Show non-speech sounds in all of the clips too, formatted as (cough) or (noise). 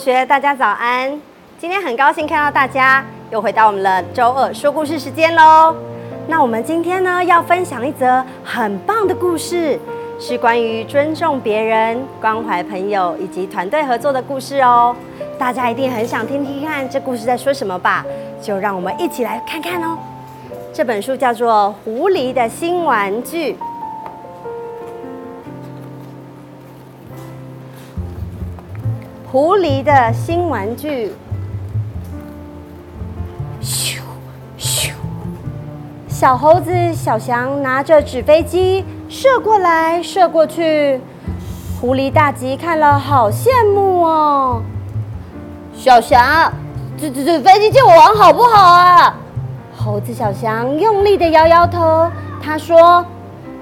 同学，大家早安！今天很高兴看到大家，又回到我们的周二说故事时间喽。那我们今天呢，要分享一则很棒的故事，是关于尊重别人、关怀朋友以及团队合作的故事哦。大家一定很想听听看这故事在说什么吧？就让我们一起来看看哦。这本书叫做《狐狸的新玩具》。狐狸的新玩具，咻咻！小猴子小翔拿着纸飞机射过来射过去，狐狸大吉看了好羡慕哦。小翔，纸纸纸飞机借我玩好不好啊？猴子小翔用力的摇摇头，他说：“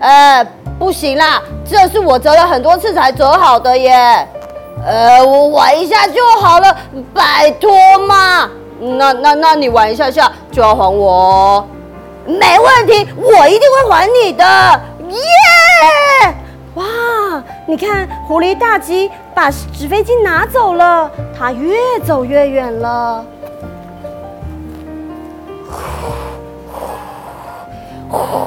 呃，不行啦，这是我折了很多次才折好的耶。”呃，我玩一下就好了，拜托嘛。那那那你玩一下下就要还我，没问题，我一定会还你的。耶！哇，你看狐狸大吉把纸飞机拿走了，它越走越远了。呼呼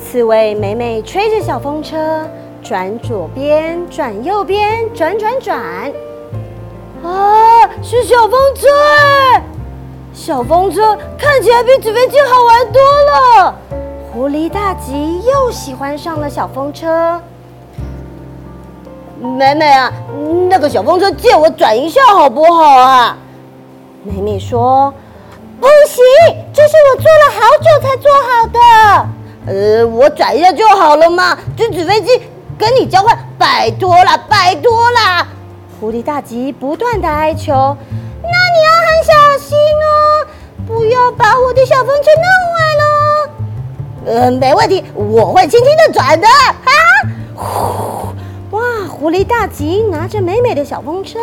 刺猬美美吹着小风车。转左边，转右边，转转转。啊，是小风车！小风车看起来比纸飞机好玩多了。狐狸大吉又喜欢上了小风车。美美啊，那个小风车借我转一下好不好啊？美美说：“不行，这是我做了好久才做好的。呃，我转一下就好了嘛，这纸飞机。”跟你交换，拜托啦，拜托啦！狐狸大吉不断的哀求，那你要很小心哦，不要把我的小风车弄坏了。嗯，没问题，我会轻轻的转的。啊！呼！哇，狐狸大吉拿着美美的小风车，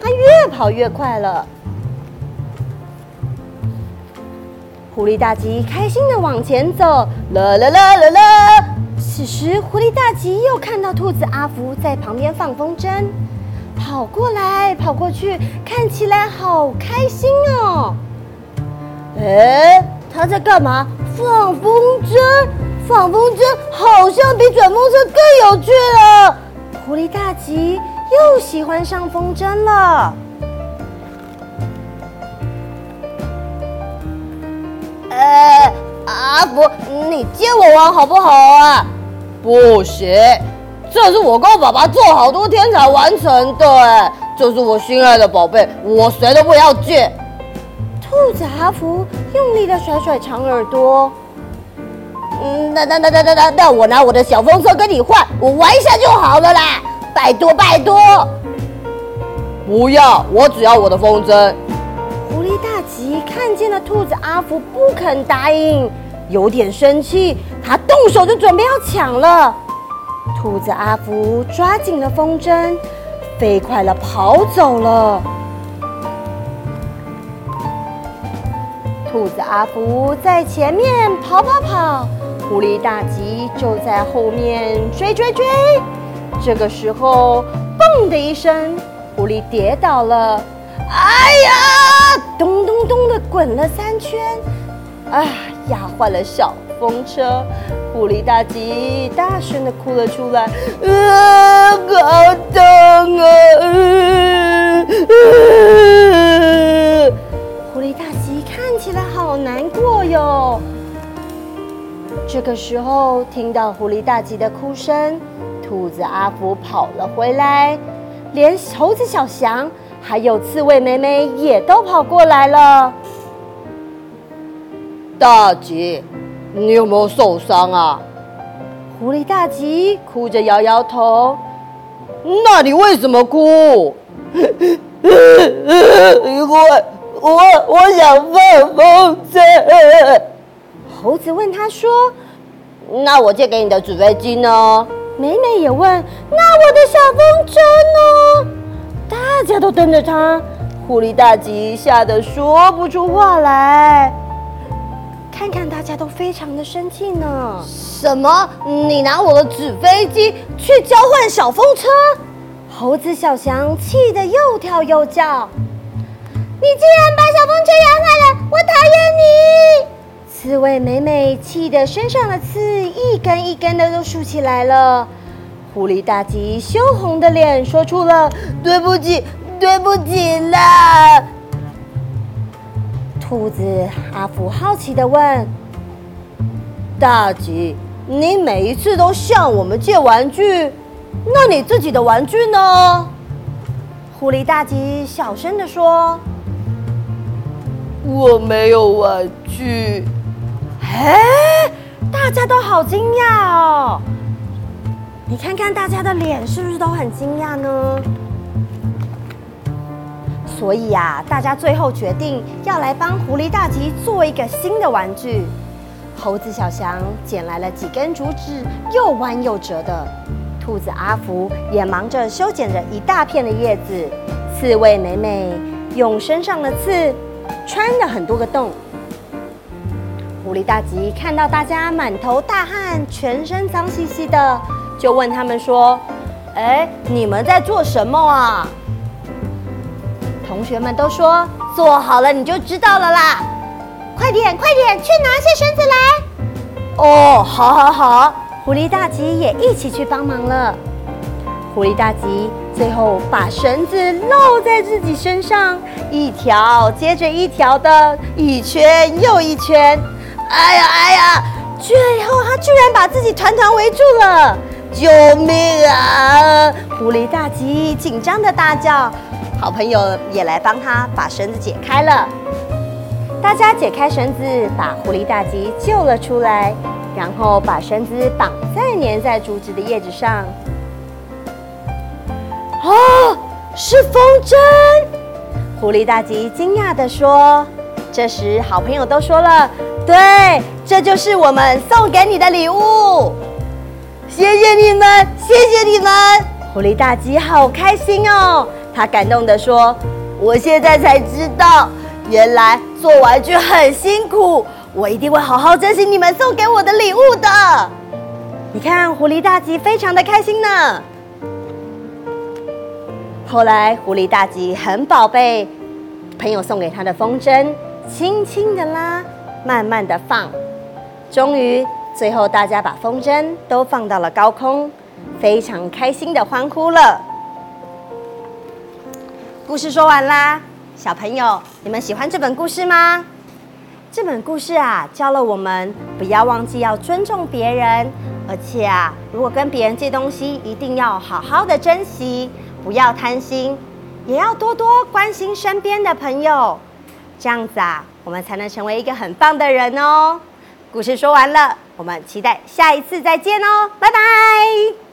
它越跑越快了。狐狸大吉开心的往前走，啦啦啦啦啦。此时，狐狸大吉又看到兔子阿福在旁边放风筝，跑过来跑过去，看起来好开心哦。哎，他在干嘛？放风筝？放风筝好像比转风车更有趣了。狐狸大吉又喜欢上风筝了。哎，阿福，你借我玩好不好啊？不行，这是我跟我爸爸做好多天才完成的，哎，这是我心爱的宝贝，我谁都不要借。兔子阿福用力的甩甩长耳朵，嗯，那那那那那那那，我拿我的小风车跟你换，我玩一下就好了啦，拜托拜托。不要，我只要我的风筝。狐狸大吉看见了兔子阿福不肯答应。有点生气，他动手就准备要抢了。兔子阿福抓紧了风筝，飞快的跑走了。兔子阿福在前面跑跑跑，狐狸大吉就在后面追追追。这个时候，嘣的一声，狐狸跌倒了。哎呀，咚咚咚的滚了三圈。啊！压坏了小风车，狐狸大吉大声的哭了出来，啊，好痛啊！狐狸大吉看起来好难过哟。这个时候，听到狐狸大吉的哭声，兔子阿福跑了回来，连猴子小翔还有刺猬妹妹也都跑过来了。大吉，你有没有受伤啊？狐狸大吉哭着摇摇头。那你为什么哭？因 (laughs) 为我我想放风筝。猴子问他说：“那我借给你的纸飞机呢？”美美也问：“那我的小风筝呢？”大家都瞪着他，狐狸大吉吓得说不出话来。看看大家都非常的生气呢。什么？你拿我的纸飞机去交换小风车？猴子小翔气得又跳又叫：“你竟然把小风车压坏了！我讨厌你！”刺猬美美气得身上的刺一根一根的都竖起来了。狐狸大吉羞红的脸说出了“对不起，对不起啦”。兔子阿福好奇的问：“大吉，你每一次都向我们借玩具，那你自己的玩具呢？”狐狸大吉小声的说：“我没有玩具。”哎，大家都好惊讶哦！你看看大家的脸是不是都很惊讶呢？所以呀，大家最后决定要来帮狐狸大吉做一个新的玩具。猴子小翔捡来了几根竹子，又弯又折的。兔子阿福也忙着修剪着一大片的叶子。刺猬美美用身上的刺穿了很多个洞。狐狸大吉看到大家满头大汗，全身脏兮兮的。就问他们说：“哎，你们在做什么啊？”同学们都说：“做好了你就知道了啦！”快点，快点，去拿些绳子来。哦，好，好，好。狐狸大吉也一起去帮忙了。狐狸大吉最后把绳子绕在自己身上，一条接着一条的，一圈又一圈。哎呀，哎呀！最后他居然把自己团团围住了。救命啊！狐狸大吉紧张的大叫，好朋友也来帮他把绳子解开了。大家解开绳子，把狐狸大吉救了出来，然后把绳子绑在粘在竹子的叶子上。哦，是风筝！狐狸大吉惊讶地说。这时，好朋友都说了：“对，这就是我们送给你的礼物。”谢谢你们，谢谢你们！狐狸大吉好开心哦，他感动的说：“我现在才知道，原来做玩具很辛苦，我一定会好好珍惜你们送给我的礼物的。”你看，狐狸大吉非常的开心呢。后来，狐狸大吉很宝贝朋友送给他的风筝，轻轻的拉，慢慢的放，终于。最后，大家把风筝都放到了高空，非常开心的欢呼了。故事说完啦，小朋友，你们喜欢这本故事吗？这本故事啊，教了我们不要忘记要尊重别人，而且啊，如果跟别人借东西，一定要好好的珍惜，不要贪心，也要多多关心身边的朋友，这样子啊，我们才能成为一个很棒的人哦。故事说完了。我们期待下一次再见哦，拜拜。